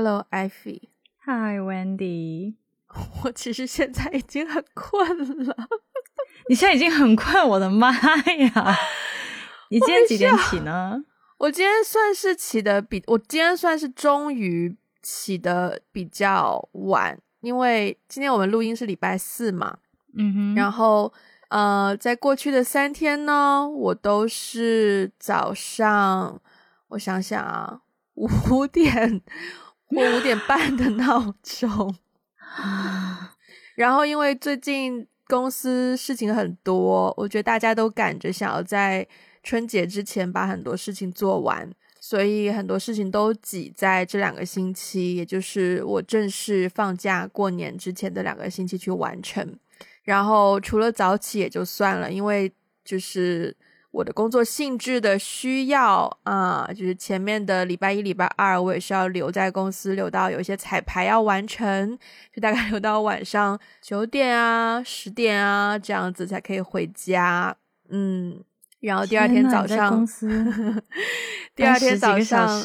Hello, Ivy. Hi, Wendy. 我其实现在已经很困了。你现在已经很困，我的妈呀！你今天几点起呢？我今天算是起的比我今天算是终于起的比较晚，因为今天我们录音是礼拜四嘛。嗯哼。然后呃，在过去的三天呢，我都是早上，我想想啊，五点 我五点半的闹钟。然后因为最近。公司事情很多，我觉得大家都赶着想要在春节之前把很多事情做完，所以很多事情都挤在这两个星期，也就是我正式放假过年之前的两个星期去完成。然后除了早起也就算了，因为就是。我的工作性质的需要啊，就是前面的礼拜一、礼拜二，我也是要留在公司，留到有一些彩排要完成，就大概留到晚上九点啊、十点啊这样子才可以回家。嗯，然后第二天早上，公司第二天早上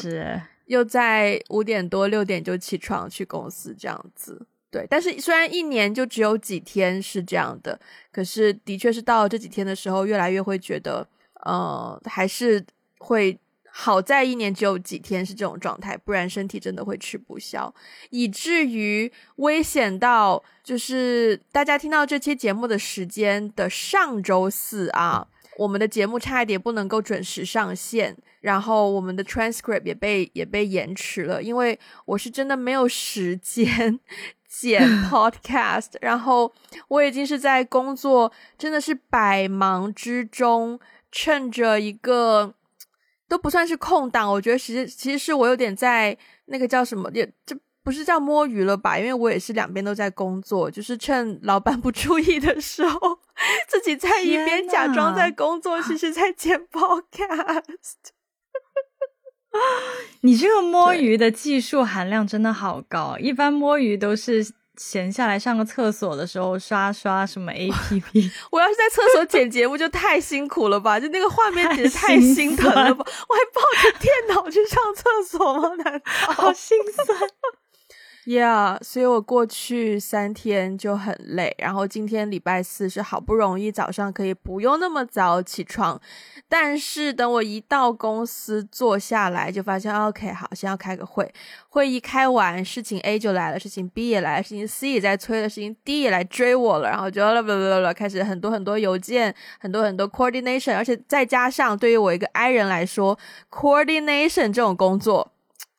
又在五点多、六点就起床去公司这样子。对，但是虽然一年就只有几天是这样的，可是的确是到了这几天的时候，越来越会觉得。呃，还是会好在一年只有几天是这种状态，不然身体真的会吃不消，以至于危险到就是大家听到这期节目的时间的上周四啊，我们的节目差一点不能够准时上线，然后我们的 transcript 也被也被延迟了，因为我是真的没有时间剪 podcast，然后我已经是在工作，真的是百忙之中。趁着一个都不算是空档，我觉得其实其实是我有点在那个叫什么，也这不是叫摸鱼了吧？因为我也是两边都在工作，就是趁老板不注意的时候，自己在一边假装在工作，其实在剪 podcast。你这个摸鱼的技术含量真的好高，一般摸鱼都是。闲下来上个厕所的时候刷刷什么 A P P，我要是在厕所剪节目就太辛苦了吧，就那个画面简直太心疼了吧，我还抱着电脑去上厕所吗？难道好心酸？Yeah，所以我过去三天就很累，然后今天礼拜四是好不容易早上可以不用那么早起床。但是等我一到公司坐下来，就发现 OK，好，先要开个会。会议开完，事情 A 就来了，事情 B 也来了，事情 C 也在催了，事情 D 也来追我了。然后就啦啦啦啦，开始很多很多邮件，很多很多 coordination，而且再加上对于我一个 I 人来说，coordination 这种工作，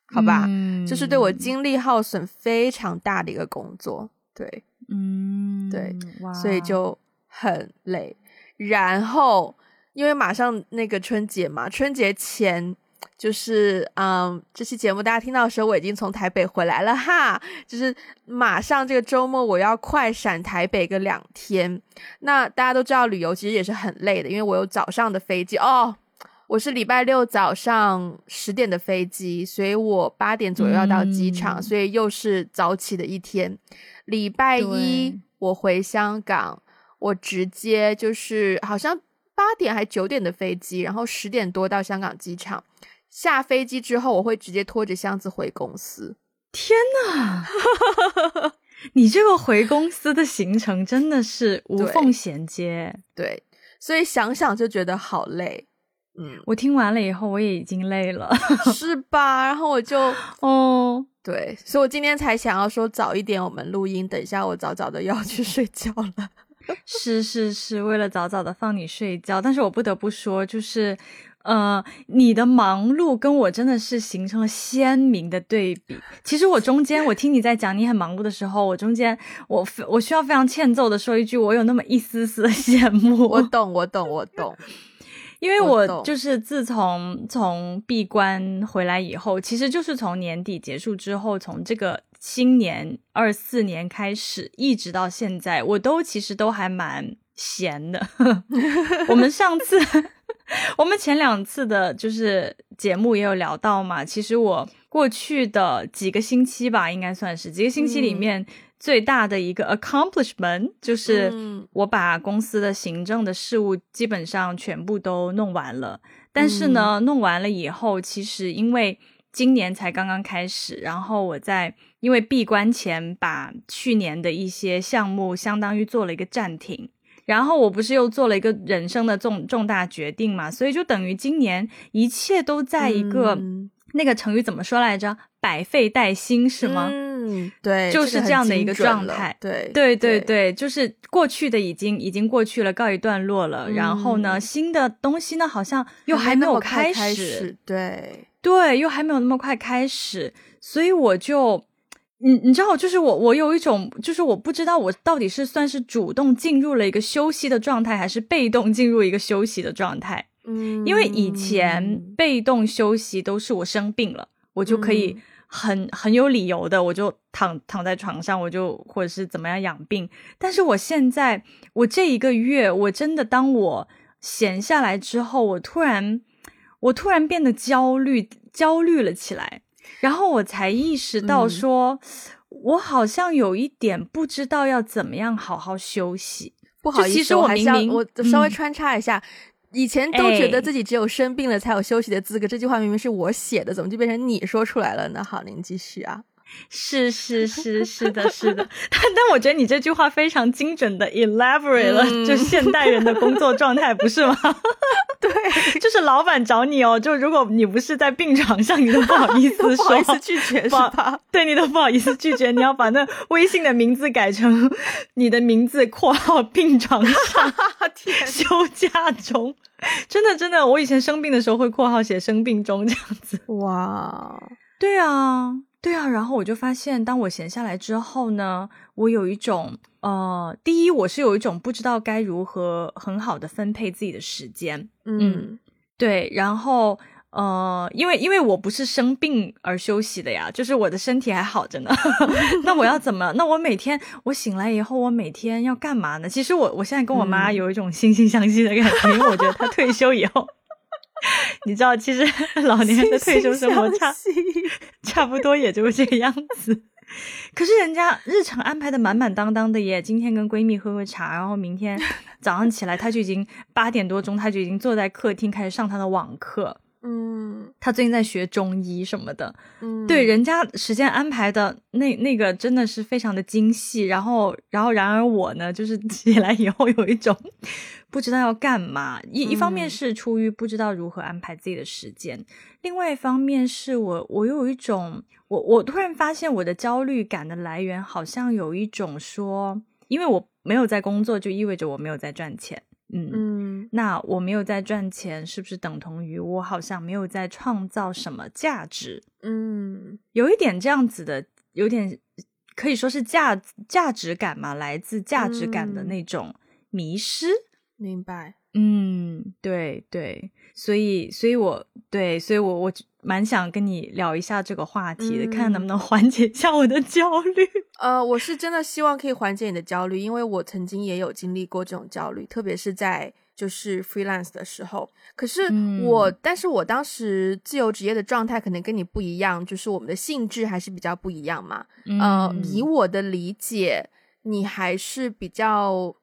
好吧，就是对我精力耗损非常大的一个工作。对，嗯，对，所以就很累。然后。因为马上那个春节嘛，春节前就是嗯，这期节目大家听到的时候，我已经从台北回来了哈。就是马上这个周末我要快闪台北个两天。那大家都知道旅游其实也是很累的，因为我有早上的飞机哦，我是礼拜六早上十点的飞机，所以我八点左右要到机场，所以又是早起的一天。礼拜一我回香港，我直接就是好像。八点还九点的飞机，然后十点多到香港机场。下飞机之后，我会直接拖着箱子回公司。天呐，你这个回公司的行程真的是无缝衔接。对，所以想想就觉得好累。嗯，我听完了以后，我也已经累了，是吧？然后我就哦，对，所以我今天才想要说早一点我们录音，等一下我早早的要去睡觉了。是是是，为了早早的放你睡觉，但是我不得不说，就是，呃，你的忙碌跟我真的是形成了鲜明的对比。其实我中间，我听你在讲你很忙碌的时候，我中间我我需要非常欠揍的说一句，我有那么一丝丝的 羡慕。我懂，我懂，我懂。因为我就是自从从闭关回来以后，其实就是从年底结束之后，从这个新年二四年开始，一直到现在，我都其实都还蛮闲的。我们上次，我们前两次的就是节目也有聊到嘛，其实我过去的几个星期吧，应该算是几个星期里面。最大的一个 accomplishment 就是我把公司的行政的事务基本上全部都弄完了。但是呢，弄完了以后，其实因为今年才刚刚开始，然后我在因为闭关前把去年的一些项目相当于做了一个暂停，然后我不是又做了一个人生的重重大决定嘛，所以就等于今年一切都在一个那个成语怎么说来着？百废待兴是吗？嗯，对，就是这样的一个状态。对，对，对，对，就是过去的已经已经过去了，告一段落了。然后呢，新的东西呢，好像又还没有开始。对。对，又还没有那么快开始，所以我就，你你知道，就是我我有一种，就是我不知道我到底是算是主动进入了一个休息的状态，还是被动进入一个休息的状态。嗯，因为以前被动休息都是我生病了，我就可以很很有理由的，我就躺躺在床上，我就或者是怎么样养病。但是我现在，我这一个月，我真的当我闲下来之后，我突然。我突然变得焦虑，焦虑了起来，然后我才意识到，说我好像有一点不知道要怎么样好好休息。不好意思，我明明我稍微穿插一下，以前都觉得自己只有生病了才有休息的资格，这句话明明是我写的，怎么就变成你说出来了呢？好，您继续啊。是是是是的，是的，但 但我觉得你这句话非常精准的 elaborate 了，就现代人的工作状态，不是吗？对，就是老板找你哦，就如果你不是在病床上，你都不好意思说，不好意思拒绝是吧？对，你都不好意思拒绝，你要把那微信的名字改成你的名字（括号病床上，休假中）。真的真的，我以前生病的时候会括号写生病中这样子。哇，对啊。对啊，然后我就发现，当我闲下来之后呢，我有一种呃，第一，我是有一种不知道该如何很好的分配自己的时间，嗯，对，然后呃，因为因为我不是生病而休息的呀，就是我的身体还好着呢，那我要怎么？那我每天我醒来以后，我每天要干嘛呢？其实我我现在跟我妈有一种惺惺相惜的感觉，因为我觉得她退休以后。你知道，其实 老年人的退休生活差差不多也就是这个样子。可是人家日常安排的满满当当的耶，今天跟闺蜜喝喝茶，然后明天早上起来，她就已经八点多钟，她就已经坐在客厅开始上她的网课。嗯，他最近在学中医什么的。嗯，对，人家时间安排的那那个真的是非常的精细。然后，然后，然而我呢，就是 起来以后有一种。不知道要干嘛，一一方面是出于不知道如何安排自己的时间，另外一方面是我我有一种我我突然发现我的焦虑感的来源好像有一种说，因为我没有在工作，就意味着我没有在赚钱，嗯。嗯，那我没有在赚钱，是不是等同于我好像没有在创造什么价值？嗯，有一点这样子的，有点可以说是价价值感嘛，来自价值感的那种迷失。明白，嗯，对对，所以，所以我对，所以我我蛮想跟你聊一下这个话题的，看能不能缓解一下我的焦虑。呃，我是真的希望可以缓解你的焦虑，因为我曾经也有经历过这种焦虑，特别是在就是 freelance 的时候。可是我，但是我当时自由职业的状态可能跟你不一样，就是我们的性质还是比较不一样嘛。呃，以我的理解，你还是比较。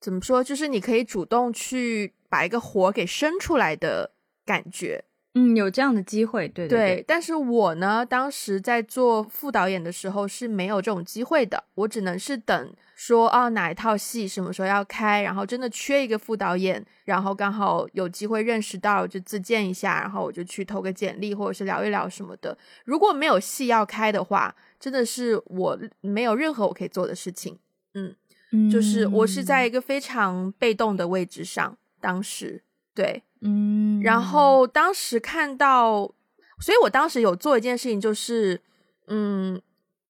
怎么说？就是你可以主动去把一个活给生出来的感觉，嗯，有这样的机会，对对。但是我呢，当时在做副导演的时候是没有这种机会的，我只能是等说啊哪一套戏什么时候要开，然后真的缺一个副导演，然后刚好有机会认识到就自荐一下，然后我就去投个简历或者是聊一聊什么的。如果没有戏要开的话，真的是我没有任何我可以做的事情，嗯。就是我是在一个非常被动的位置上，当时对，嗯，然后当时看到，所以我当时有做一件事情，就是，嗯，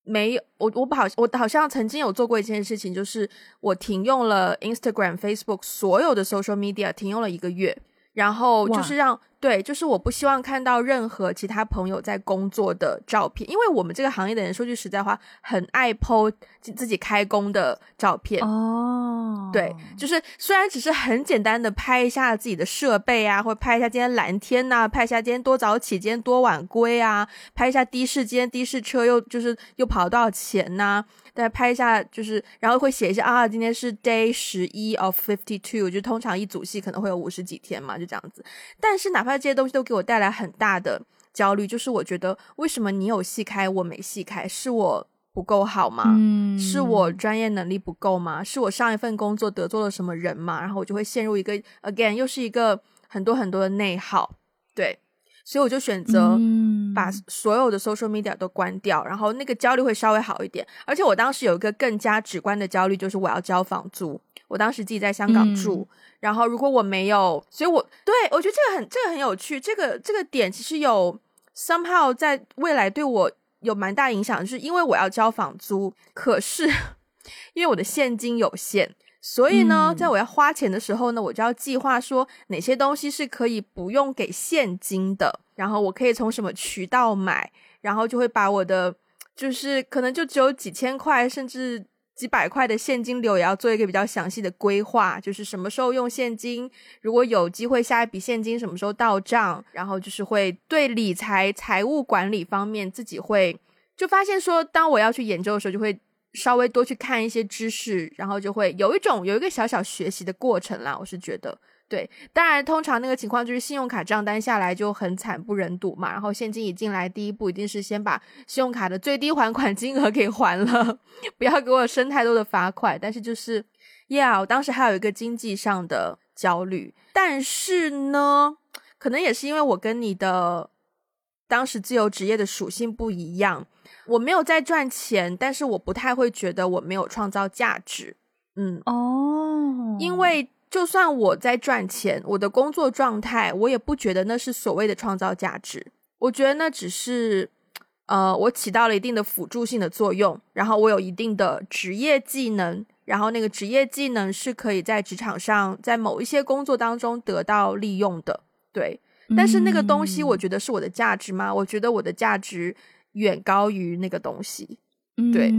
没有，我我不好，我好像曾经有做过一件事情，就是我停用了 Instagram、Facebook 所有的 social media，停用了一个月，然后就是让。对，就是我不希望看到任何其他朋友在工作的照片，因为我们这个行业的人说句实在话，很爱 po 自己开工的照片。哦，对，就是虽然只是很简单的拍一下自己的设备啊，或者拍一下今天蓝天呐，拍一下今天多早起，今天多晚归啊，拍一下的士今天的士车又就是又跑了多少钱呐。再拍一下，就是然后会写一下啊，今天是 day 十一 of fifty two，就通常一组戏可能会有五十几天嘛，就这样子。但是哪怕这些东西都给我带来很大的焦虑，就是我觉得为什么你有戏开我没戏开，是我不够好吗？嗯，是我专业能力不够吗？是我上一份工作得罪了什么人吗？然后我就会陷入一个 again 又是一个很多很多的内耗，对。所以我就选择把所有的 social media 都关掉，然后那个焦虑会稍微好一点。而且我当时有一个更加直观的焦虑，就是我要交房租。我当时自己在香港住，然后如果我没有，所以我对我觉得这个很这个很有趣。这个这个点其实有 somehow 在未来对我有蛮大影响，就是因为我要交房租，可是 因为我的现金有限。所以呢，在我要花钱的时候呢，我就要计划说哪些东西是可以不用给现金的，然后我可以从什么渠道买，然后就会把我的就是可能就只有几千块甚至几百块的现金流，也要做一个比较详细的规划，就是什么时候用现金，如果有机会下一笔现金什么时候到账，然后就是会对理财财务管理方面自己会就发现说，当我要去研究的时候，就会。稍微多去看一些知识，然后就会有一种有一个小小学习的过程啦。我是觉得，对，当然通常那个情况就是信用卡账单下来就很惨不忍睹嘛。然后现金一进来，第一步一定是先把信用卡的最低还款金额给还了，不要给我生太多的罚款。但是就是，Yeah，我当时还有一个经济上的焦虑，但是呢，可能也是因为我跟你的当时自由职业的属性不一样。我没有在赚钱，但是我不太会觉得我没有创造价值。嗯哦，因为就算我在赚钱，我的工作状态，我也不觉得那是所谓的创造价值。我觉得那只是，呃，我起到了一定的辅助性的作用，然后我有一定的职业技能，然后那个职业技能是可以在职场上，在某一些工作当中得到利用的。对，但是那个东西，我觉得是我的价值吗？我觉得我的价值。远高于那个东西，对，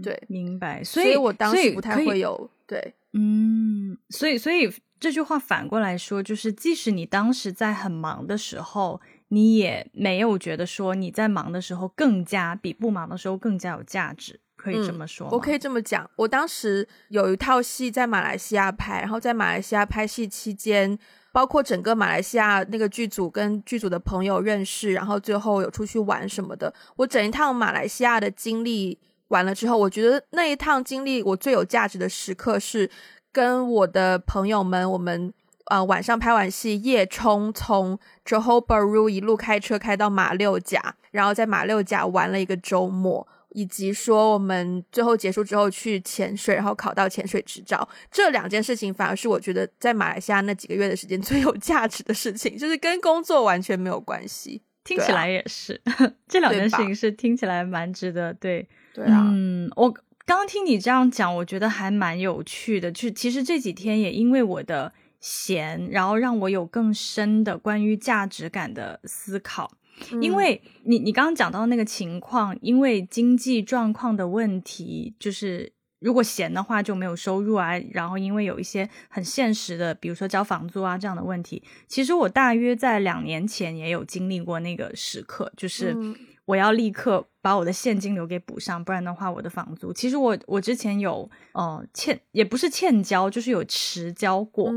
对，明白。所以，我当时不太会有对，嗯，所以，所以这句话反过来说，就是即使你当时在很忙的时候，你也没有觉得说你在忙的时候更加比不忙的时候更加有价值，可以这么说。我可以这么讲，我当时有一套戏在马来西亚拍，然后在马来西亚拍戏期间。包括整个马来西亚那个剧组跟剧组的朋友认识，然后最后有出去玩什么的。我整一趟马来西亚的经历完了之后，我觉得那一趟经历我最有价值的时刻是跟我的朋友们，我们呃晚上拍完戏夜冲从 Johor Bahru 一路开车开到马六甲，然后在马六甲玩了一个周末。以及说我们最后结束之后去潜水，然后考到潜水执照，这两件事情反而是我觉得在马来西亚那几个月的时间最有价值的事情，就是跟工作完全没有关系。听起来也是，这两件事情是听起来蛮值得。对，对啊。嗯，我刚听你这样讲，我觉得还蛮有趣的。就其实这几天也因为我的闲，然后让我有更深的关于价值感的思考。因为你你刚刚讲到那个情况，因为经济状况的问题，就是如果闲的话就没有收入啊，然后因为有一些很现实的，比如说交房租啊这样的问题，其实我大约在两年前也有经历过那个时刻，就是我要立刻。把我的现金流给补上，不然的话，我的房租其实我我之前有呃欠，也不是欠交，就是有迟交过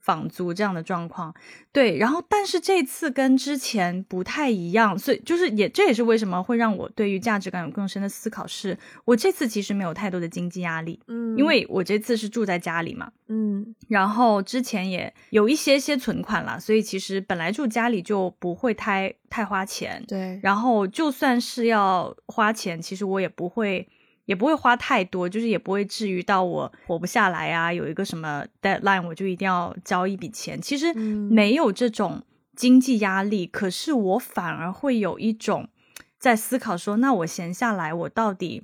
房租这样的状况。对，然后但是这次跟之前不太一样，所以就是也这也是为什么会让我对于价值感有更深的思考。是我这次其实没有太多的经济压力，嗯，因为我这次是住在家里嘛，嗯，然后之前也有一些些存款了，所以其实本来住家里就不会太太花钱，对，然后就算是要。花钱其实我也不会，也不会花太多，就是也不会至于到我活不下来啊。有一个什么 deadline，我就一定要交一笔钱。其实没有这种经济压力，可是我反而会有一种在思考说，那我闲下来，我到底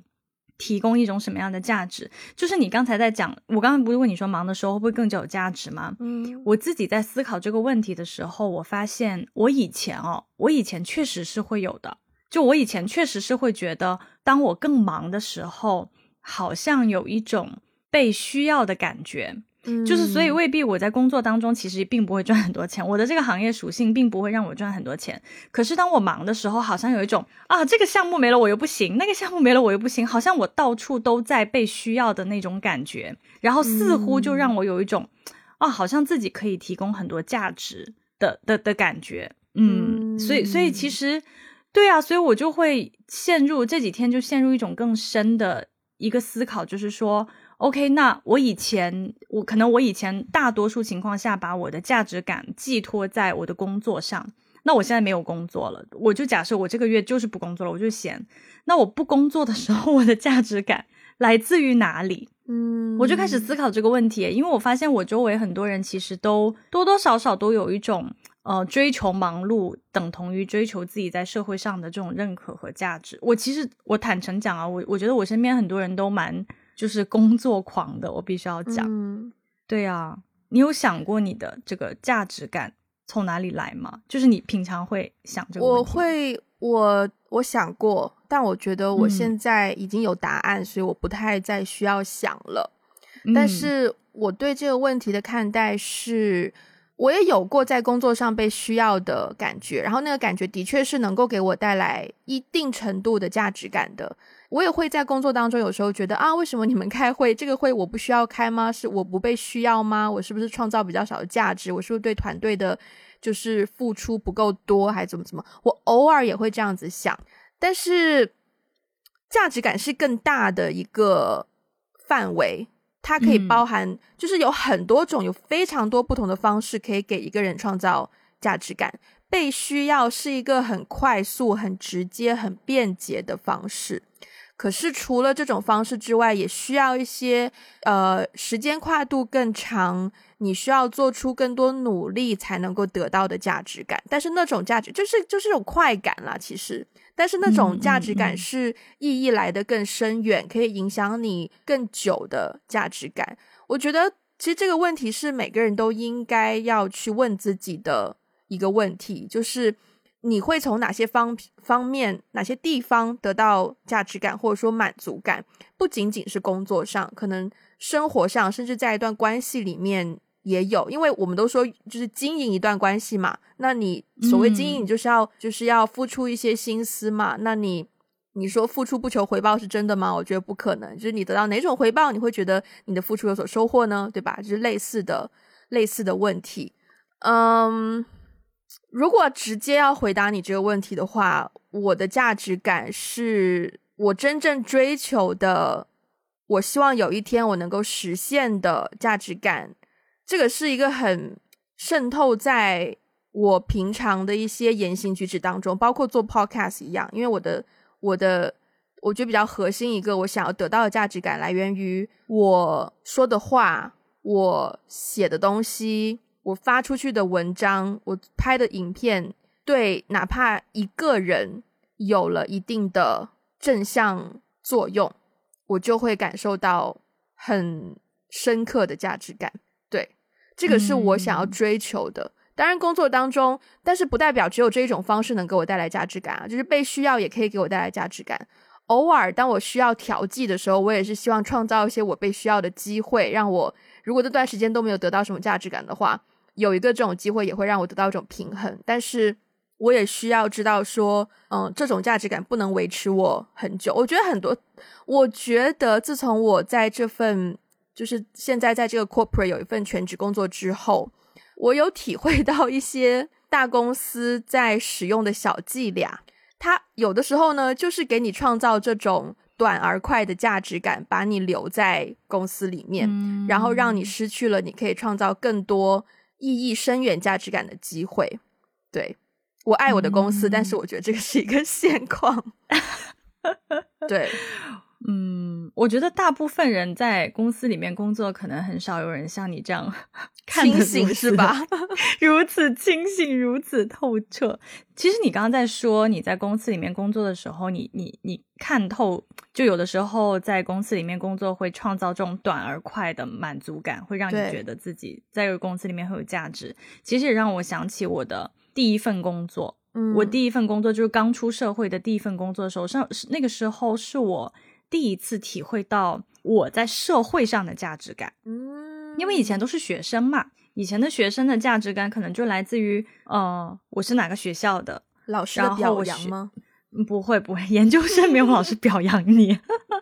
提供一种什么样的价值？就是你刚才在讲，我刚刚不是问你说，忙的时候会不会更加有价值吗？嗯，我自己在思考这个问题的时候，我发现我以前哦，我以前确实是会有的。就我以前确实是会觉得，当我更忙的时候，好像有一种被需要的感觉，嗯，就是所以未必我在工作当中其实并不会赚很多钱，我的这个行业属性并不会让我赚很多钱。可是当我忙的时候，好像有一种啊，这个项目没了我又不行，那个项目没了我又不行，好像我到处都在被需要的那种感觉，然后似乎就让我有一种啊，好像自己可以提供很多价值的的的感觉。嗯，所以所以其实对啊，所以我就会陷入这几天就陷入一种更深的一个思考，就是说，OK，那我以前我可能我以前大多数情况下把我的价值感寄托在我的工作上。那我现在没有工作了，我就假设我这个月就是不工作了，我就闲。那我不工作的时候，我的价值感来自于哪里？嗯，我就开始思考这个问题，因为我发现我周围很多人其实都多多少少都有一种呃追求忙碌等同于追求自己在社会上的这种认可和价值。我其实我坦诚讲啊，我我觉得我身边很多人都蛮就是工作狂的，我必须要讲。嗯，对啊，你有想过你的这个价值感？从哪里来吗？就是你平常会想这个我会，我我想过，但我觉得我现在已经有答案，所以我不太再需要想了。但是我对这个问题的看待是，我也有过在工作上被需要的感觉，然后那个感觉的确是能够给我带来一定程度的价值感的。我也会在工作当中有时候觉得啊，为什么你们开会这个会我不需要开吗？是我不被需要吗？我是不是创造比较少的价值？我是不是对团队的，就是付出不够多，还怎么怎么？我偶尔也会这样子想，但是价值感是更大的一个范围，它可以包含，就是有很多种，有非常多不同的方式可以给一个人创造价值感。被需要是一个很快速、很直接、很便捷的方式。可是除了这种方式之外，也需要一些呃时间跨度更长，你需要做出更多努力才能够得到的价值感。但是那种价值就是就是种快感啦，其实。但是那种价值感是意义来的更深远，可以影响你更久的价值感。我觉得其实这个问题是每个人都应该要去问自己的一个问题，就是。你会从哪些方方面、哪些地方得到价值感，或者说满足感？不仅仅是工作上，可能生活上，甚至在一段关系里面也有。因为我们都说，就是经营一段关系嘛。那你所谓经营，你就是要就是要付出一些心思嘛。那你你说付出不求回报是真的吗？我觉得不可能。就是你得到哪种回报，你会觉得你的付出有所收获呢？对吧？就是类似的类似的问题。嗯。如果直接要回答你这个问题的话，我的价值感是我真正追求的，我希望有一天我能够实现的价值感。这个是一个很渗透在我平常的一些言行举止当中，包括做 podcast 一样。因为我的我的我觉得比较核心一个我想要得到的价值感，来源于我说的话，我写的东西。我发出去的文章，我拍的影片，对哪怕一个人有了一定的正向作用，我就会感受到很深刻的价值感。对，这个是我想要追求的。当然，工作当中，但是不代表只有这一种方式能给我带来价值感啊。就是被需要也可以给我带来价值感。偶尔，当我需要调剂的时候，我也是希望创造一些我被需要的机会，让我如果这段时间都没有得到什么价值感的话。有一个这种机会也会让我得到一种平衡，但是我也需要知道说，嗯，这种价值感不能维持我很久。我觉得很多，我觉得自从我在这份就是现在在这个 corporate 有一份全职工作之后，我有体会到一些大公司在使用的小伎俩。它有的时候呢，就是给你创造这种短而快的价值感，把你留在公司里面，然后让你失去了你可以创造更多。意义深远、价值感的机会，对我爱我的公司，但是我觉得这个是一个 现况。对，嗯，我觉得大部分人在公司里面工作，可能很少有人像你这样 清醒，是吧？如此清醒，如此透彻。其实你刚刚在说你在公司里面工作的时候，你你你看透，就有的时候在公司里面工作会创造这种短而快的满足感，会让你觉得自己在这个公司里面很有价值。其实也让我想起我的第一份工作，嗯，我第一份工作就是刚出社会的第一份工作的时候，上那个时候是我第一次体会到我在社会上的价值感，嗯，因为以前都是学生嘛。以前的学生的价值感可能就来自于，呃，我是哪个学校的老师的表扬吗？不会不会，研究生没有老师表扬你，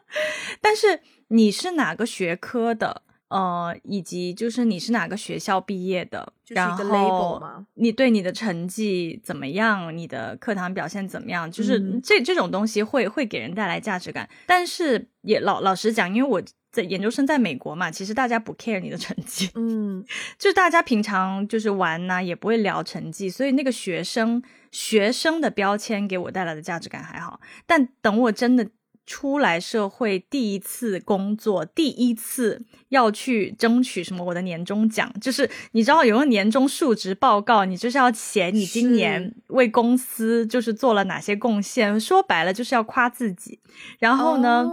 但是你是哪个学科的，呃，以及就是你是哪个学校毕业的，然后你对你的成绩怎么样，你的课堂表现怎么样，就是这这种东西会会给人带来价值感。但是也老老实讲，因为我在研究生在美国嘛，其实大家不 care 你的成绩，嗯，就大家平常就是玩呐，也不会聊成绩，所以那个学生学生的标签给我带来的价值感还好。但等我真的。出来社会第一次工作，第一次要去争取什么我的年终奖，就是你知道有个年终述职报告，你就是要写你今年为公司就是做了哪些贡献，说白了就是要夸自己。然后呢，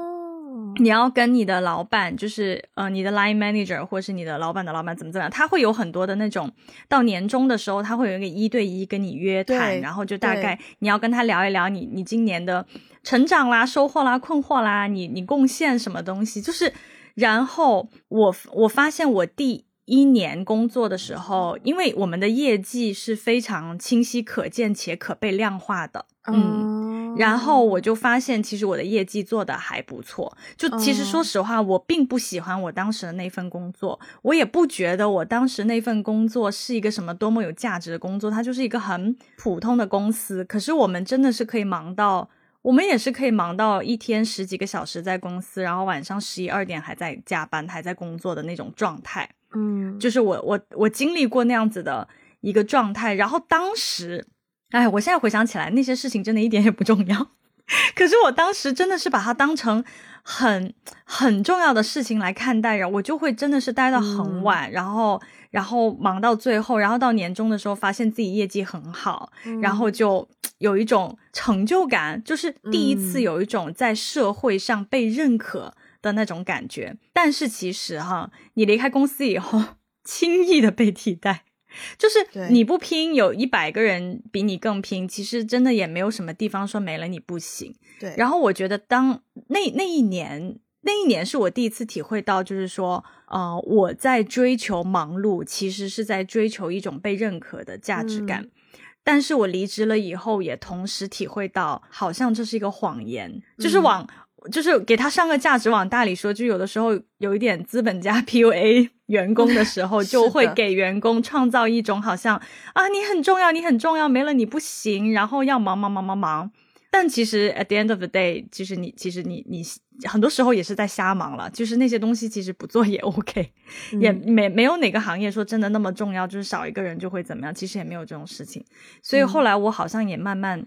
你要跟你的老板，就是呃你的 line manager 或是你的老板的老板怎么怎么样，他会有很多的那种到年终的时候，他会有一个一对一跟你约谈，然后就大概你要跟他聊一聊你你今年的。成长啦，收获啦，困惑啦，你你贡献什么东西？就是，然后我我发现我第一年工作的时候，因为我们的业绩是非常清晰可见且可被量化的，嗯，然后我就发现其实我的业绩做的还不错。就其实说实话，我并不喜欢我当时的那份工作，我也不觉得我当时那份工作是一个什么多么有价值的工作，它就是一个很普通的公司。可是我们真的是可以忙到。我们也是可以忙到一天十几个小时在公司，然后晚上十一二点还在加班，还在工作的那种状态。嗯，就是我我我经历过那样子的一个状态。然后当时，哎，我现在回想起来，那些事情真的一点也不重要。可是我当时真的是把它当成很很重要的事情来看待，然后我就会真的是待到很晚，然后然后忙到最后，然后到年终的时候发现自己业绩很好，然后就。有一种成就感，就是第一次有一种在社会上被认可的那种感觉。但是其实哈，你离开公司以后，轻易的被替代，就是你不拼，有一百个人比你更拼。其实真的也没有什么地方说没了你不行。对。然后我觉得，当那那一年，那一年是我第一次体会到，就是说，呃，我在追求忙碌，其实是在追求一种被认可的价值感。但是我离职了以后，也同时体会到，好像这是一个谎言，就是往，就是给他上个价值往大里说，就有的时候有一点资本家 PUA 员工的时候，就会给员工创造一种好像啊，你很重要，你很重要，没了你不行，然后要忙忙忙忙忙。但其实 at the end of the day，其实你其实你你很多时候也是在瞎忙了，就是那些东西其实不做也 OK，也没没有哪个行业说真的那么重要，就是少一个人就会怎么样，其实也没有这种事情。所以后来我好像也慢慢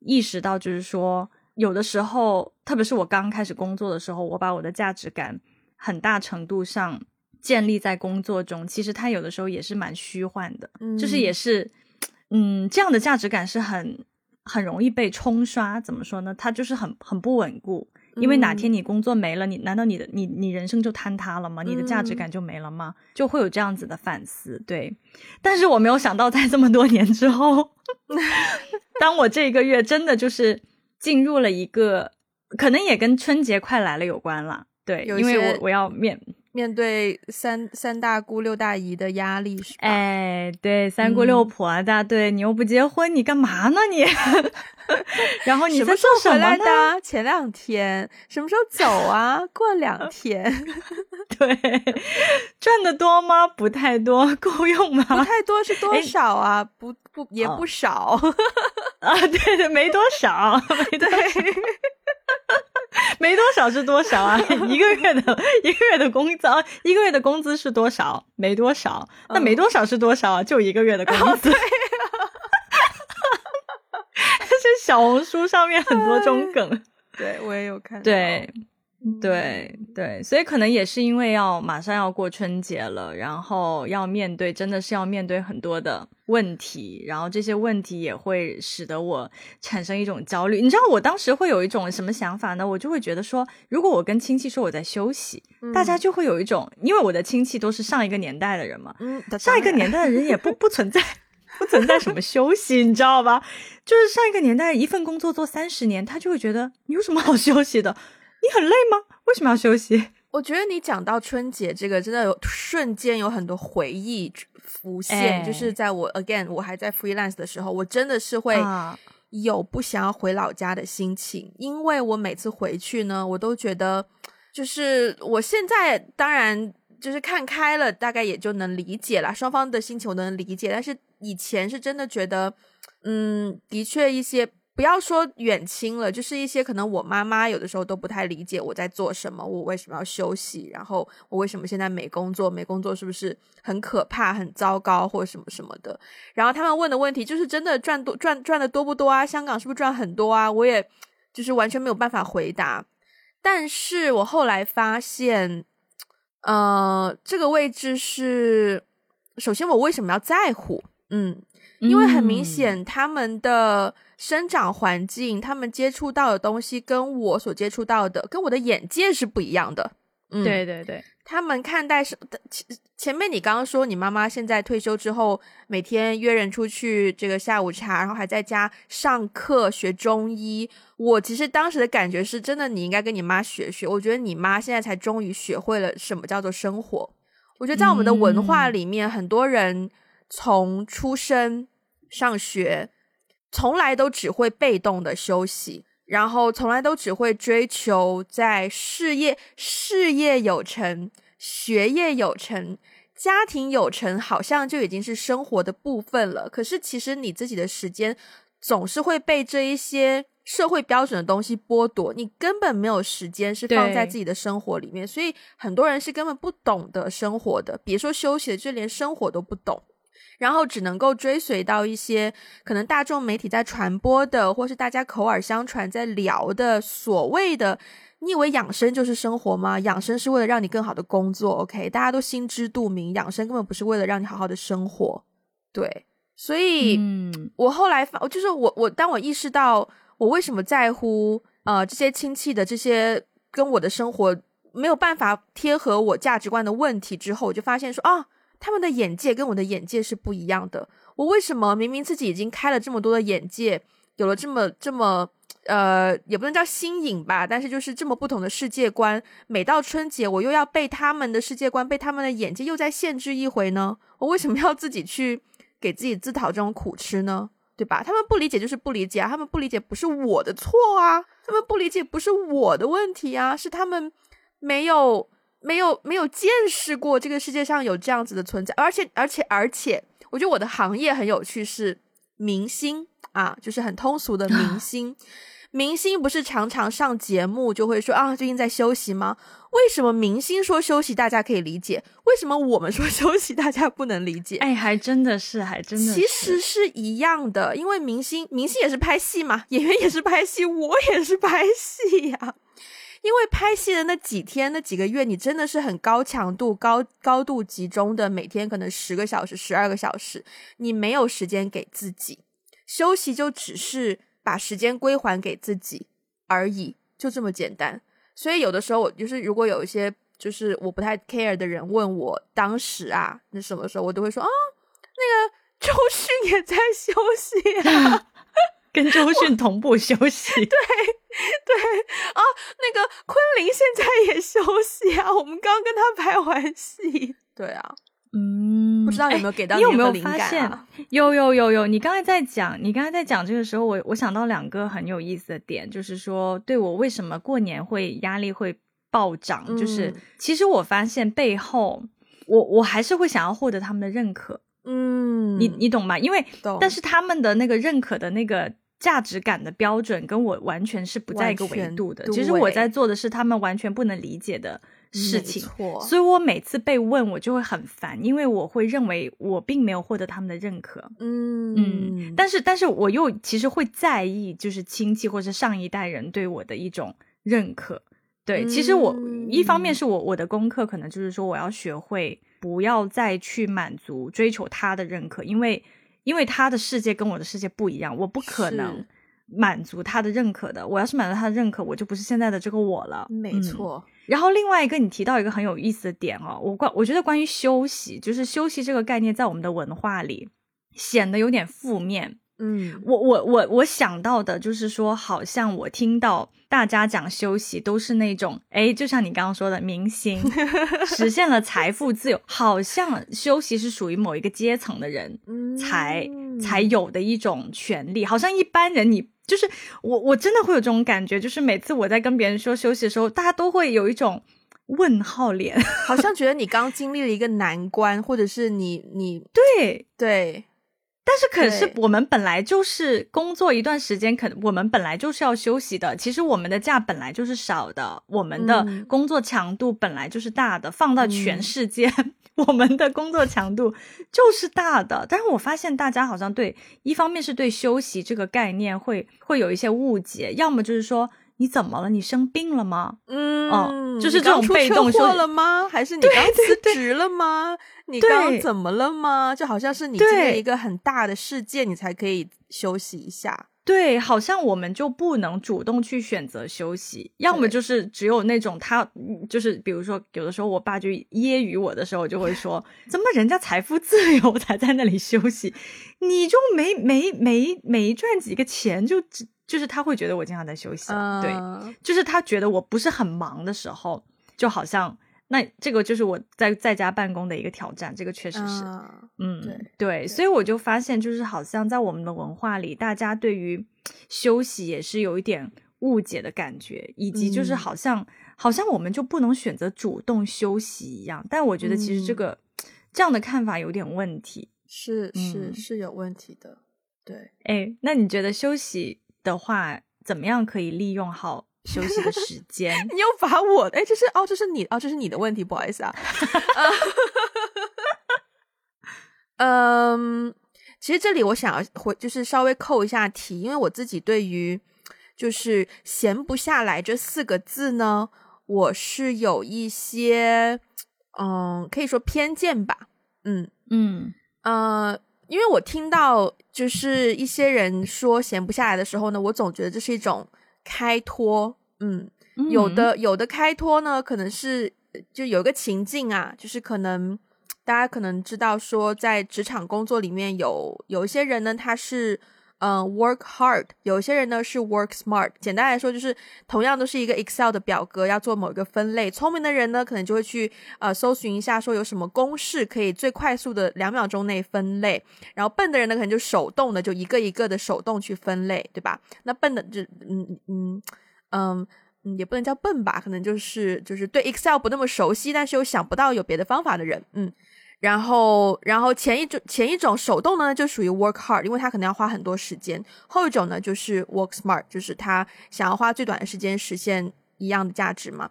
意识到，就是说有的时候，特别是我刚开始工作的时候，我把我的价值感很大程度上建立在工作中，其实它有的时候也是蛮虚幻的，就是也是嗯这样的价值感是很。很容易被冲刷，怎么说呢？它就是很很不稳固，因为哪天你工作没了，你难道你的你你人生就坍塌了吗？你的价值感就没了吗？就会有这样子的反思。对，但是我没有想到，在这么多年之后，当我这一个月真的就是进入了一个，可能也跟春节快来了有关了。对，因为我我要面。面对三三大姑六大姨的压力是吧？哎，对，三姑六婆啊，大对你又不结婚，你干嘛呢你？然后你什么时候回来的？前两天。什么时候走啊？过两 天。对，赚的多吗？不太多，够用吗？不太多是多少啊？不不也不少啊？对对，没多少，没对。没多少是多少啊？一个月的一个月的工资，一个月的工资是多少？没多少，那没多少是多少啊？就一个月的工资。这小红书上面很多这种梗，对我也有看。对。对对，所以可能也是因为要马上要过春节了，然后要面对，真的是要面对很多的问题，然后这些问题也会使得我产生一种焦虑。你知道我当时会有一种什么想法呢？我就会觉得说，如果我跟亲戚说我在休息，大家就会有一种，因为我的亲戚都是上一个年代的人嘛，嗯，上一个年代的人也不不存在不存在什么休息，你知道吧？就是上一个年代一份工作做三十年，他就会觉得你有什么好休息的。你很累吗？为什么要休息？我觉得你讲到春节这个，真的有瞬间有很多回忆浮现。就是在我 again 我还在 freelance 的时候，我真的是会有不想要回老家的心情，因为我每次回去呢，我都觉得，就是我现在当然。就是看开了，大概也就能理解了。双方的心情我都能理解，但是以前是真的觉得，嗯，的确一些。不要说远亲了，就是一些可能我妈妈有的时候都不太理解我在做什么，我为什么要休息，然后我为什么现在没工作，没工作是不是很可怕、很糟糕或什么什么的？然后他们问的问题就是真的赚多赚赚的多不多啊？香港是不是赚很多啊？我也就是完全没有办法回答。但是我后来发现，呃，这个位置是首先我为什么要在乎？嗯，因为很明显他们的。生长环境，他们接触到的东西跟我所接触到的，跟我的眼界是不一样的。嗯，对对对，他们看待是前前面你刚刚说，你妈妈现在退休之后，每天约人出去这个下午茶，然后还在家上课学中医。我其实当时的感觉是真的，你应该跟你妈学学。我觉得你妈现在才终于学会了什么叫做生活。我觉得在我们的文化里面，很多人从出生上学。从来都只会被动的休息，然后从来都只会追求在事业事业有成、学业有成、家庭有成，好像就已经是生活的部分了。可是其实你自己的时间总是会被这一些社会标准的东西剥夺，你根本没有时间是放在自己的生活里面。所以很多人是根本不懂得生活的，别说休息了，就连生活都不懂。然后只能够追随到一些可能大众媒体在传播的，或是大家口耳相传在聊的所谓的，你以为养生就是生活吗？养生是为了让你更好的工作，OK？大家都心知肚明，养生根本不是为了让你好好的生活，对。所以，嗯，我后来发，就是我我当我意识到我为什么在乎呃这些亲戚的这些跟我的生活没有办法贴合我价值观的问题之后，我就发现说啊。他们的眼界跟我的眼界是不一样的。我为什么明明自己已经开了这么多的眼界，有了这么这么呃，也不能叫新颖吧，但是就是这么不同的世界观。每到春节，我又要被他们的世界观、被他们的眼界又再限制一回呢？我为什么要自己去给自己自讨这种苦吃呢？对吧？他们不理解就是不理解啊，他们不理解不是我的错啊，他们不理解不是我的问题啊，是他们没有。没有没有见识过这个世界上有这样子的存在，而且而且而且，我觉得我的行业很有趣，是明星啊，就是很通俗的明 星。明星不是常常上节目就会说啊，最近在休息吗？为什么明星说休息大家可以理解，为什么我们说 休息大家不能理解？哎，还真的是，还真的，其实是一样的，因为明星明星也是拍戏嘛，演员也是拍戏，我也是拍戏呀。因为拍戏的那几天、那几个月，你真的是很高强度、高高度集中的，每天可能十个小时、十二个小时，你没有时间给自己休息，就只是把时间归还给自己而已，就这么简单。所以有的时候，我就是如果有一些就是我不太 care 的人问我当时啊，那什么时候，我都会说啊，那个周迅也在休息啊。跟周迅同步休息，对对啊，那个昆凌现在也休息啊，我们刚跟他拍完戏，对啊，嗯，不知道有没有给到你有没有发现？有有有有，你刚才在讲，你刚才在讲这个时候，我我想到两个很有意思的点，就是说，对我为什么过年会压力会暴涨，就是其实我发现背后，我我还是会想要获得他们的认可，嗯，你你懂吗？因为但是他们的那个认可的那个。价值感的标准跟我完全是不在一个维度的。其实我在做的是他们完全不能理解的事情，所以我每次被问，我就会很烦，因为我会认为我并没有获得他们的认可。嗯嗯，但是但是我又其实会在意，就是亲戚或者上一代人对我的一种认可。对，其实我一方面是我我的功课可能就是说我要学会不要再去满足追求他的认可，因为。因为他的世界跟我的世界不一样，我不可能满足他的认可的。我要是满足他的认可，我就不是现在的这个我了。没错。然后另外一个，你提到一个很有意思的点哦，我关我觉得关于休息，就是休息这个概念在我们的文化里显得有点负面。嗯，我我我我想到的就是说，好像我听到大家讲休息都是那种，哎，就像你刚刚说的，明星 实现了财富自由，好像休息是属于某一个阶层的人才才有的一种权利，好像一般人你就是我，我真的会有这种感觉，就是每次我在跟别人说休息的时候，大家都会有一种问号脸，好像觉得你刚经历了一个难关，或者是你你 对。对。但是，可是我们本来就是工作一段时间，可我们本来就是要休息的。其实我们的假本来就是少的，我们的工作强度本来就是大的。放到全世界，我们的工作强度就是大的。但是我发现大家好像对一方面是对休息这个概念会会有一些误解，要么就是说。你怎么了？你生病了吗？嗯，哦就是这种被动说了吗？还是你刚辞职了吗？你刚怎么了吗？就好像是你经历一个很大的事件，你才可以休息一下。对，好像我们就不能主动去选择休息，要么就是只有那种他，就是比如说有的时候我爸就揶揄我的时候，就会说：怎么人家财富自由才在那里休息，你就没没没没赚几个钱就只。就是他会觉得我经常在休息，对，就是他觉得我不是很忙的时候，就好像那这个就是我在在家办公的一个挑战，这个确实是，嗯，对对，所以我就发现，就是好像在我们的文化里，大家对于休息也是有一点误解的感觉，以及就是好像好像我们就不能选择主动休息一样，但我觉得其实这个这样的看法有点问题，是是是有问题的，对，哎，那你觉得休息？的话，怎么样可以利用好休息的时间？你又把我哎，这是哦，这是你哦，这是你的问题，不好意思啊。嗯，其实这里我想要回，就是稍微扣一下题，因为我自己对于就是闲不下来这四个字呢，我是有一些嗯，可以说偏见吧。嗯嗯呃。因为我听到就是一些人说闲不下来的时候呢，我总觉得这是一种开脱。嗯，有的有的开脱呢，可能是就有一个情境啊，就是可能大家可能知道说，在职场工作里面有有一些人呢，他是。嗯，work hard。有些人呢是 work smart。简单来说，就是同样都是一个 Excel 的表格，要做某一个分类。聪明的人呢，可能就会去呃搜寻一下，说有什么公式可以最快速的两秒钟内分类。然后笨的人呢，可能就手动的，就一个一个的手动去分类，对吧？那笨的就嗯嗯嗯嗯，也不能叫笨吧，可能就是就是对 Excel 不那么熟悉，但是又想不到有别的方法的人，嗯。然后，然后前一种前一种手动呢，就属于 work hard，因为他可能要花很多时间；后一种呢，就是 work smart，就是他想要花最短的时间实现一样的价值嘛。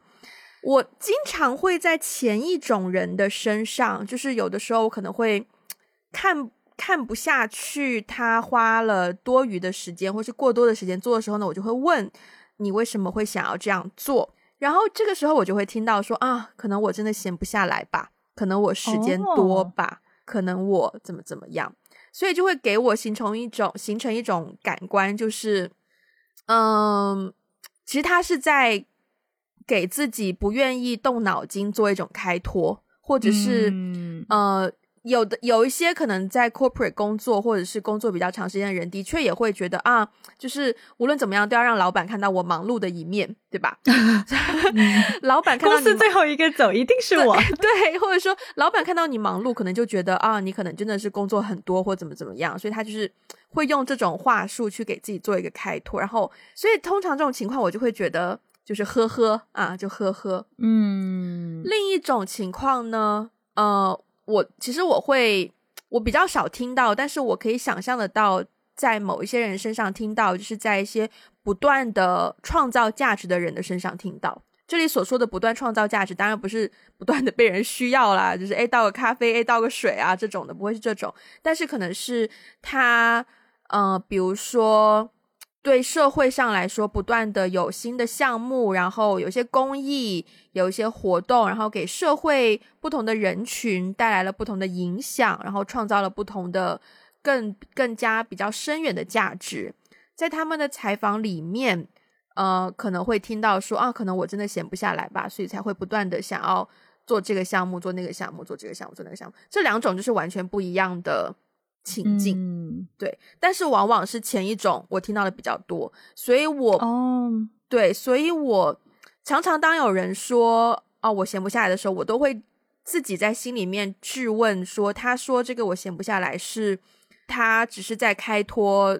我经常会在前一种人的身上，就是有的时候我可能会看看不下去，他花了多余的时间或是过多的时间做的时候呢，我就会问你为什么会想要这样做？然后这个时候我就会听到说啊，可能我真的闲不下来吧。可能我时间多吧，可能我怎么怎么样，所以就会给我形成一种形成一种感官，就是，嗯，其实他是在给自己不愿意动脑筋做一种开脱，或者是呃。有的有一些可能在 corporate 工作或者是工作比较长时间的人，的确也会觉得啊，就是无论怎么样都要让老板看到我忙碌的一面，对吧？老板看到公司最后一个走一定是我，对，或者说老板看到你忙碌，可能就觉得啊，你可能真的是工作很多或怎么怎么样，所以他就是会用这种话术去给自己做一个开脱。然后，所以通常这种情况，我就会觉得就是呵呵啊，就呵呵。嗯，另一种情况呢，呃。我其实我会，我比较少听到，但是我可以想象得到，在某一些人身上听到，就是在一些不断的创造价值的人的身上听到。这里所说的不断创造价值，当然不是不断的被人需要啦，就是诶倒个咖啡，诶倒个水啊这种的，不会是这种，但是可能是他，呃，比如说。对社会上来说，不断的有新的项目，然后有些公益，有一些活动，然后给社会不同的人群带来了不同的影响，然后创造了不同的更更加比较深远的价值。在他们的采访里面，呃，可能会听到说啊，可能我真的闲不下来吧，所以才会不断的想要做这个项目，做那个项目，做这个项目，做那个项目。这两种就是完全不一样的。情境，对，但是往往是前一种我听到的比较多，所以我哦，对，所以我常常当有人说哦我闲不下来的时候，我都会自己在心里面质问说，他说这个我闲不下来是他只是在开脱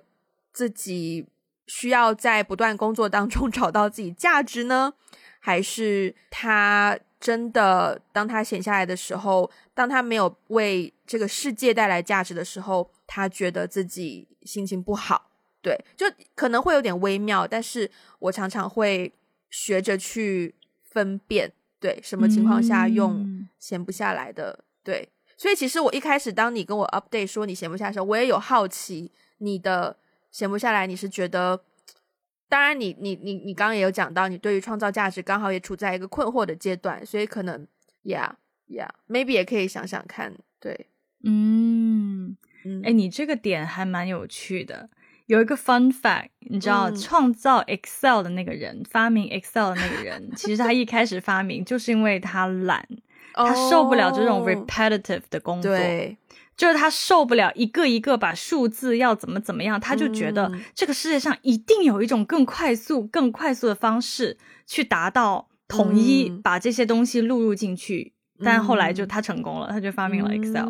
自己需要在不断工作当中 找到自己价值呢，还是他真的当他闲下来的时候，当他没有为这个世界带来价值的时候，他觉得自己心情不好。对，就可能会有点微妙，但是我常常会学着去分辨，对什么情况下用闲不下来的。对，所以其实我一开始当你跟我 update 说你闲不下的时候，我也有好奇你的闲不下来，你是觉得。当然，你你你你刚刚也有讲到，你对于创造价值刚好也处在一个困惑的阶段，所以可能，yeah yeah，maybe 也可以想想看，对，嗯嗯，哎，你这个点还蛮有趣的。有一个 fun fact，你知道，创造 Excel 的那个人，发明 Excel 的那个人，其实他一开始发明就是因为他懒，他受不了这种 repetitive 的工作。对。就是他受不了一个一个把数字要怎么怎么样，他就觉得这个世界上一定有一种更快速、更快速的方式去达到统一，把这些东西录入进去。但后来就他成功了，他就发明了 Excel。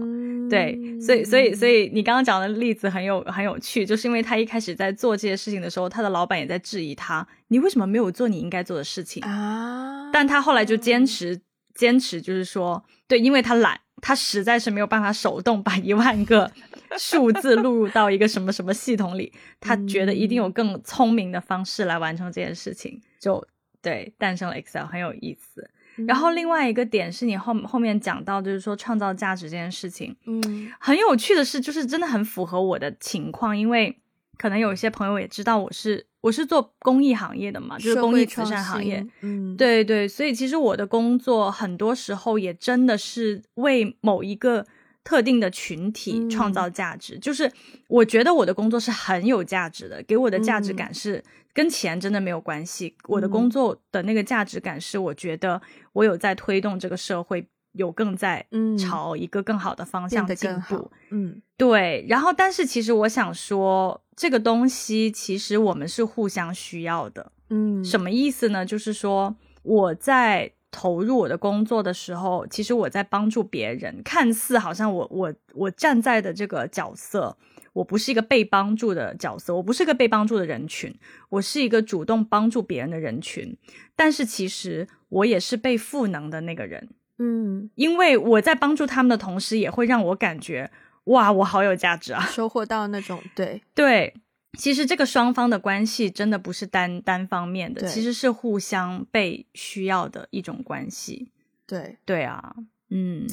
对，所以所以所以你刚刚讲的例子很有很有趣，就是因为他一开始在做这些事情的时候，他的老板也在质疑他，你为什么没有做你应该做的事情啊？但他后来就坚持坚持，就是说，对，因为他懒。他实在是没有办法手动把一万个数字录入到一个什么什么系统里，他觉得一定有更聪明的方式来完成这件事情，就对诞生了 Excel，很有意思。然后另外一个点是你后后面讲到，就是说创造价值这件事情，嗯，很有趣的是，就是真的很符合我的情况，因为可能有一些朋友也知道我是。我是做公益行业的嘛，就是公益慈善行业，嗯，对对，所以其实我的工作很多时候也真的是为某一个特定的群体创造价值，就是我觉得我的工作是很有价值的，给我的价值感是跟钱真的没有关系，我的工作的那个价值感是我觉得我有在推动这个社会。有更在朝一个更好的方向进步，嗯，对。然后，但是其实我想说，这个东西其实我们是互相需要的，嗯。什么意思呢？就是说我在投入我的工作的时候，其实我在帮助别人。看似好像我我我站在的这个角色，我不是一个被帮助的角色，我不是一个被帮助的人群，我是一个主动帮助别人的人群。但是其实我也是被赋能的那个人。嗯，因为我在帮助他们的同时，也会让我感觉哇，我好有价值啊，收获到那种对 对。其实这个双方的关系真的不是单单方面的，其实是互相被需要的一种关系。对对啊，嗯，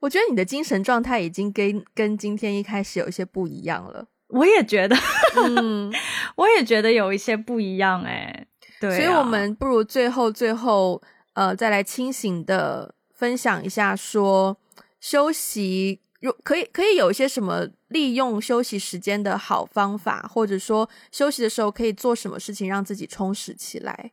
我觉得你的精神状态已经跟跟今天一开始有一些不一样了。我也觉得，嗯，我也觉得有一些不一样哎。对，所以我们不如最后最后呃再来清醒的。分享一下，说休息，有可以可以有一些什么利用休息时间的好方法，或者说休息的时候可以做什么事情让自己充实起来。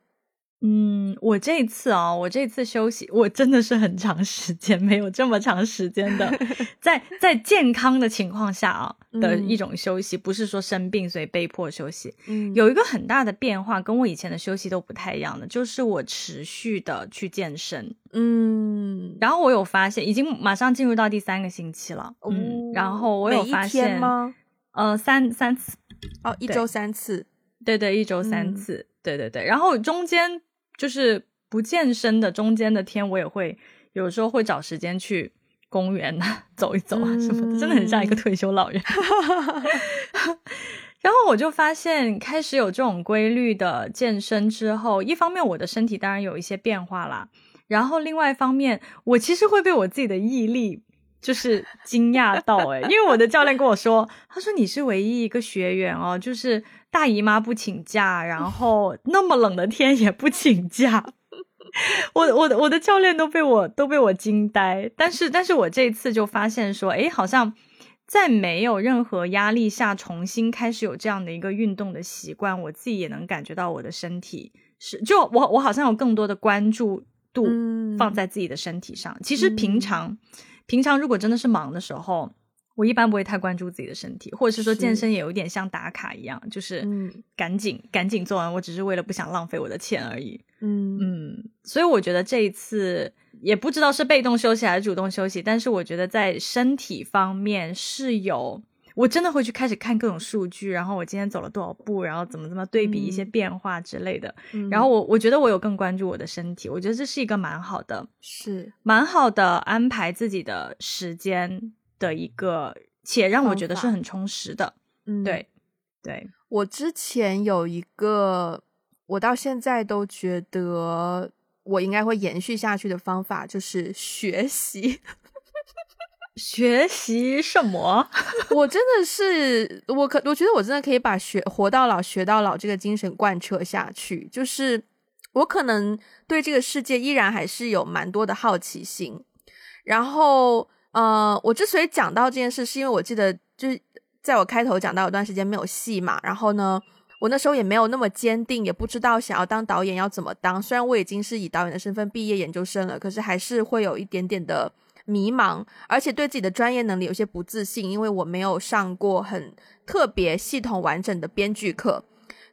嗯，我这次啊，我这次休息，我真的是很长时间没有这么长时间的，在在健康的情况下啊的一种休息，不是说生病所以被迫休息。嗯，有一个很大的变化，跟我以前的休息都不太一样的，就是我持续的去健身。嗯，然后我有发现，已经马上进入到第三个星期了。嗯，然后我有发现吗？呃，三三次，哦，一周三次，对对，一周三次，对对对，然后中间。就是不健身的中间的天，我也会有时候会找时间去公园呐走一走啊什么的，真的很像一个退休老人。然后我就发现，开始有这种规律的健身之后，一方面我的身体当然有一些变化啦，然后另外一方面，我其实会被我自己的毅力就是惊讶到诶因为我的教练跟我说，他说你是唯一一个学员哦，就是。大姨妈不请假，然后那么冷的天也不请假，我我的我的教练都被我都被我惊呆。但是但是我这次就发现说，哎，好像在没有任何压力下重新开始有这样的一个运动的习惯，我自己也能感觉到我的身体是，就我我好像有更多的关注度放在自己的身体上。其实平常平常如果真的是忙的时候。我一般不会太关注自己的身体，或者是说健身也有点像打卡一样，就是赶紧赶紧做完，我只是为了不想浪费我的钱而已。嗯嗯，所以我觉得这一次也不知道是被动休息还是主动休息，但是我觉得在身体方面是有，我真的会去开始看各种数据，然后我今天走了多少步，然后怎么怎么对比一些变化之类的。然后我我觉得我有更关注我的身体，我觉得这是一个蛮好的，是蛮好的安排自己的时间的一个，且让我觉得是很充实的。嗯，对对。我之前有一个，我到现在都觉得我应该会延续下去的方法，就是学习。学习什么？我真的是，我可我觉得我真的可以把学活到老学到老这个精神贯彻下去。就是我可能对这个世界依然还是有蛮多的好奇心。然后，呃，我之所以讲到这件事，是因为我记得就是在我开头讲到有段时间没有戏嘛。然后呢，我那时候也没有那么坚定，也不知道想要当导演要怎么当。虽然我已经是以导演的身份毕业研究生了，可是还是会有一点点的。迷茫，而且对自己的专业能力有些不自信，因为我没有上过很特别系统完整的编剧课，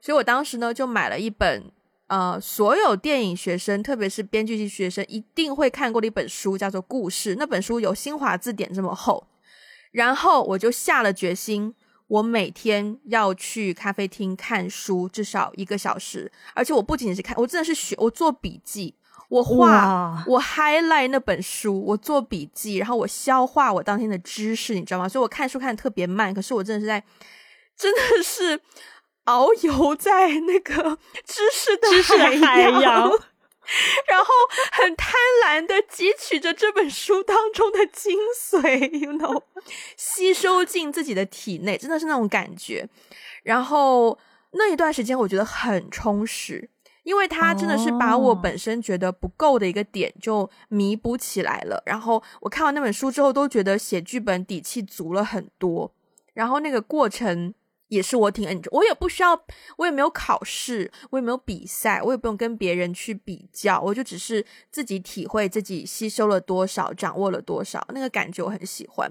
所以我当时呢就买了一本呃所有电影学生，特别是编剧系学生一定会看过的一本书，叫做《故事》。那本书有新华字典这么厚，然后我就下了决心，我每天要去咖啡厅看书，至少一个小时，而且我不仅仅是看，我真的是学，我做笔记。我画，我 highlight 那本书，我做笔记，然后我消化我当天的知识，你知道吗？所以我看书看的特别慢，可是我真的是在，真的是遨游在那个 知识的海洋，然后很贪婪的汲取着这本书当中的精髓，you know，吸收进自己的体内，真的是那种感觉。然后那一段时间，我觉得很充实。因为他真的是把我本身觉得不够的一个点就弥补起来了，然后我看完那本书之后都觉得写剧本底气足了很多，然后那个过程也是我挺 enjoy，我也不需要，我也没有考试，我也没有比赛，我也不用跟别人去比较，我就只是自己体会自己吸收了多少，掌握了多少，那个感觉我很喜欢，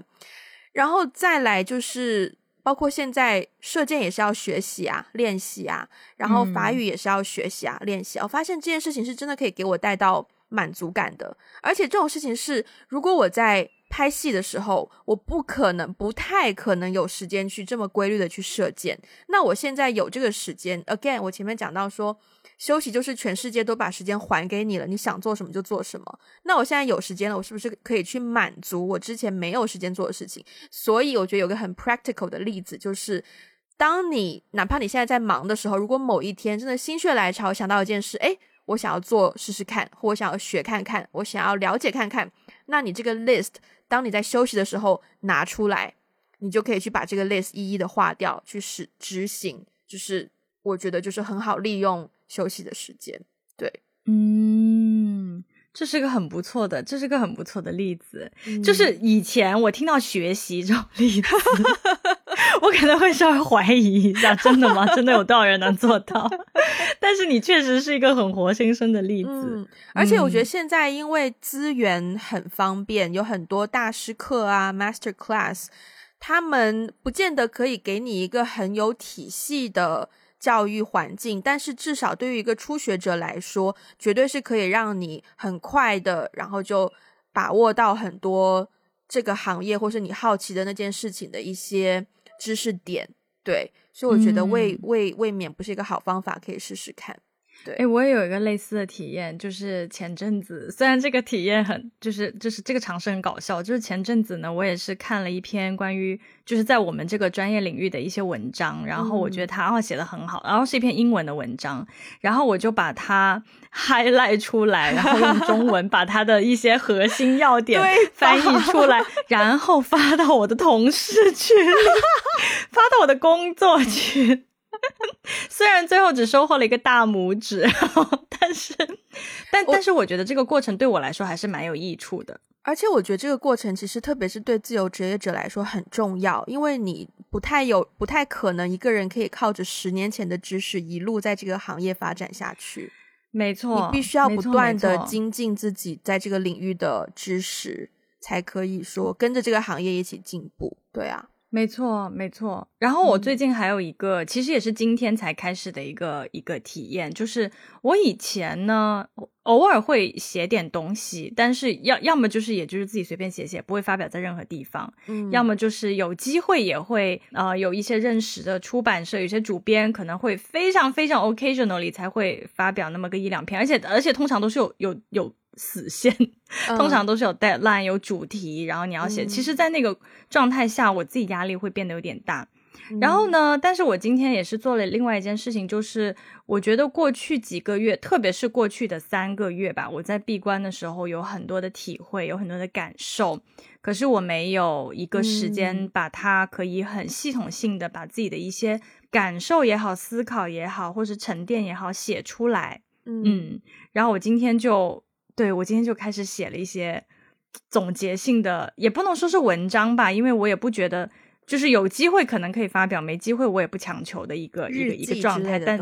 然后再来就是。包括现在射箭也是要学习啊，练习啊，然后法语也是要学习啊，练习。我发现这件事情是真的可以给我带到满足感的，而且这种事情是，如果我在拍戏的时候，我不可能、不太可能有时间去这么规律的去射箭。那我现在有这个时间，again，我前面讲到说。休息就是全世界都把时间还给你了，你想做什么就做什么。那我现在有时间了，我是不是可以去满足我之前没有时间做的事情？所以我觉得有个很 practical 的例子，就是当你哪怕你现在在忙的时候，如果某一天真的心血来潮想到一件事，哎，我想要做试试看，或我想要学看看，我想要了解看看，那你这个 list，当你在休息的时候拿出来，你就可以去把这个 list 一一的划掉，去使执行。就是我觉得就是很好利用。休息的时间，对，嗯，这是个很不错的，这是个很不错的例子。就是以前我听到学习这种例子，我可能会稍微怀疑一下，真的吗？真的有多少人能做到？但是你确实是一个很活生生的例子。而且我觉得现在因为资源很方便，有很多大师课啊，master class，他们不见得可以给你一个很有体系的。教育环境，但是至少对于一个初学者来说，绝对是可以让你很快的，然后就把握到很多这个行业或是你好奇的那件事情的一些知识点。对，所以我觉得未未未免不是一个好方法，可以试试看。对，哎，我也有一个类似的体验，就是前阵子，虽然这个体验很，就是就是这个尝试很搞笑，就是前阵子呢，我也是看了一篇关于就是在我们这个专业领域的一些文章，然后我觉得他哦写的很好，然后是一篇英文的文章，然后我就把它 highlight 出来，然后用中文把它的一些核心要点 翻译出来，然后发到我的同事群，发到我的工作群。虽然最后只收获了一个大拇指，但是，但但是我觉得这个过程对我来说还是蛮有益处的。而且我觉得这个过程其实特别是对自由职业者来说很重要，因为你不太有不太可能一个人可以靠着十年前的知识一路在这个行业发展下去。没错，你必须要不断的精进自己在这个领域的知识，才可以说跟着这个行业一起进步。对啊。没错，没错。然后我最近还有一个，其实也是今天才开始的一个一个体验，就是我以前呢偶尔会写点东西，但是要要么就是也就是自己随便写写，不会发表在任何地方；嗯，要么就是有机会也会呃有一些认识的出版社，有些主编可能会非常非常 occasionally 才会发表那么个一两篇，而且而且通常都是有有有。死线通常都是有 deadline 有主题，然后你要写。其实，在那个状态下，我自己压力会变得有点大。然后呢，但是我今天也是做了另外一件事情，就是我觉得过去几个月，特别是过去的三个月吧，我在闭关的时候有很多的体会，有很多的感受。可是我没有一个时间把它可以很系统性的把自己的一些感受也好、思考也好，或是沉淀也好写出来。嗯，然后我今天就。对，我今天就开始写了一些总结性的，也不能说是文章吧，因为我也不觉得，就是有机会可能可以发表，没机会我也不强求的一个一个一个状态。但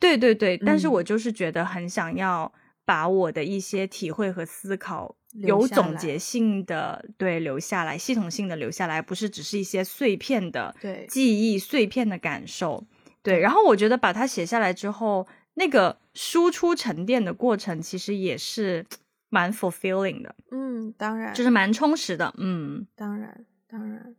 对对对，但是我就是觉得很想要把我的一些体会和思考有总结性的对留下来，系统性的留下来，不是只是一些碎片的记忆、碎片的感受。对，然后我觉得把它写下来之后。那个输出沉淀的过程，其实也是 蛮 fulfilling 的。嗯，当然，就是蛮充实的。嗯，当然，当然，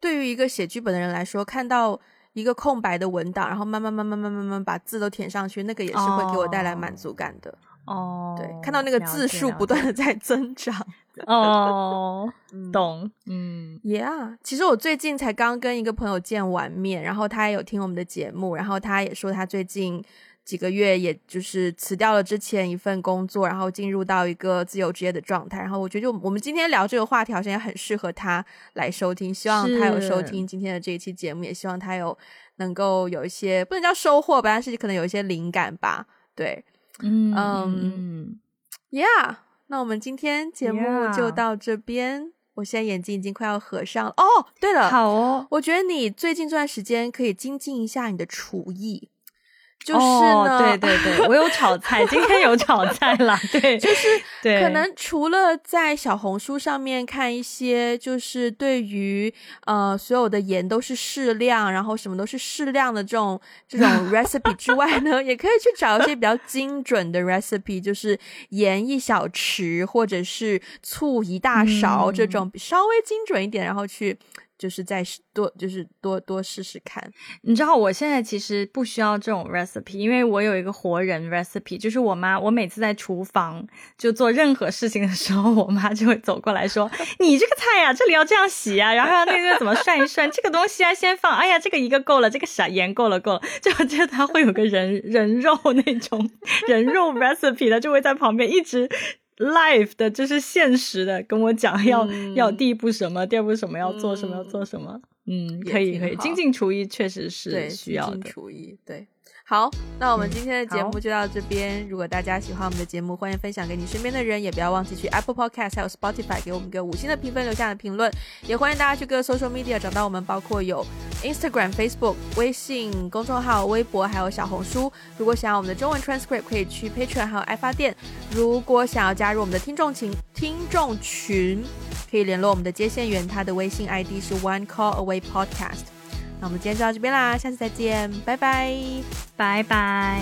对于一个写剧本的人来说，看到一个空白的文档，然后慢慢慢慢慢慢慢把字都填上去，那个也是会给我带来满足感的。哦，对，看到那个字数不断的在增长。哦，懂。嗯，Yeah，其实我最近才刚跟一个朋友见完面，然后他也有听我们的节目，然后他也说他最近。几个月，也就是辞掉了之前一份工作，然后进入到一个自由职业的状态。然后我觉得，就我们今天聊这个话题，好像也很适合他来收听。希望他有收听今天的这一期节目，也希望他有能够有一些不能叫收获吧，但是可能有一些灵感吧。对，嗯嗯，Yeah，那我们今天节目就到这边。我现在眼睛已经快要合上了。哦，对了，好哦，我觉得你最近这段时间可以精进一下你的厨艺。就是呢，对对对，我有炒菜，今天有炒菜啦。对，就是对，可能除了在小红书上面看一些，就是对于呃所有的盐都是适量，然后什么都是适量的这种这种 recipe 之外呢，也可以去找一些比较精准的 recipe，就是盐一小匙或者是醋一大勺这种稍微精准一点，然后去。就是再多，就是多多试试看。你知道，我现在其实不需要这种 recipe，因为我有一个活人 recipe，就是我妈。我每次在厨房就做任何事情的时候，我妈就会走过来说：“你这个菜呀，这里要这样洗啊，然后那个怎么涮一涮，这个东西啊先放。哎呀，这个一个够了，这个啥盐够了够了。”就就他会有个人人肉那种人肉 recipe 的，就会在旁边一直。Life 的就是现实的，跟我讲要要第一步什么，第二步什么，要做什么，要做什么。嗯，可以可以，精进厨艺确实是需要的。厨艺对。好，那我们今天的节目就到这边。如果大家喜欢我们的节目，欢迎分享给你身边的人，也不要忘记去 Apple Podcast 还有 Spotify 给我们个五星的评分，留下的评论。也欢迎大家去各个 social media 找到我们，包括有 Instagram、Facebook、微信公众号、微博，还有小红书。如果想要我们的中文 transcript，可以去 Patreon 还有爱发电。如果想要加入我们的听众群，听众群可以联络我们的接线员，他的微信 ID 是 One Call Away Podcast。那我们今天就到这边啦，下次再见，拜拜，拜拜。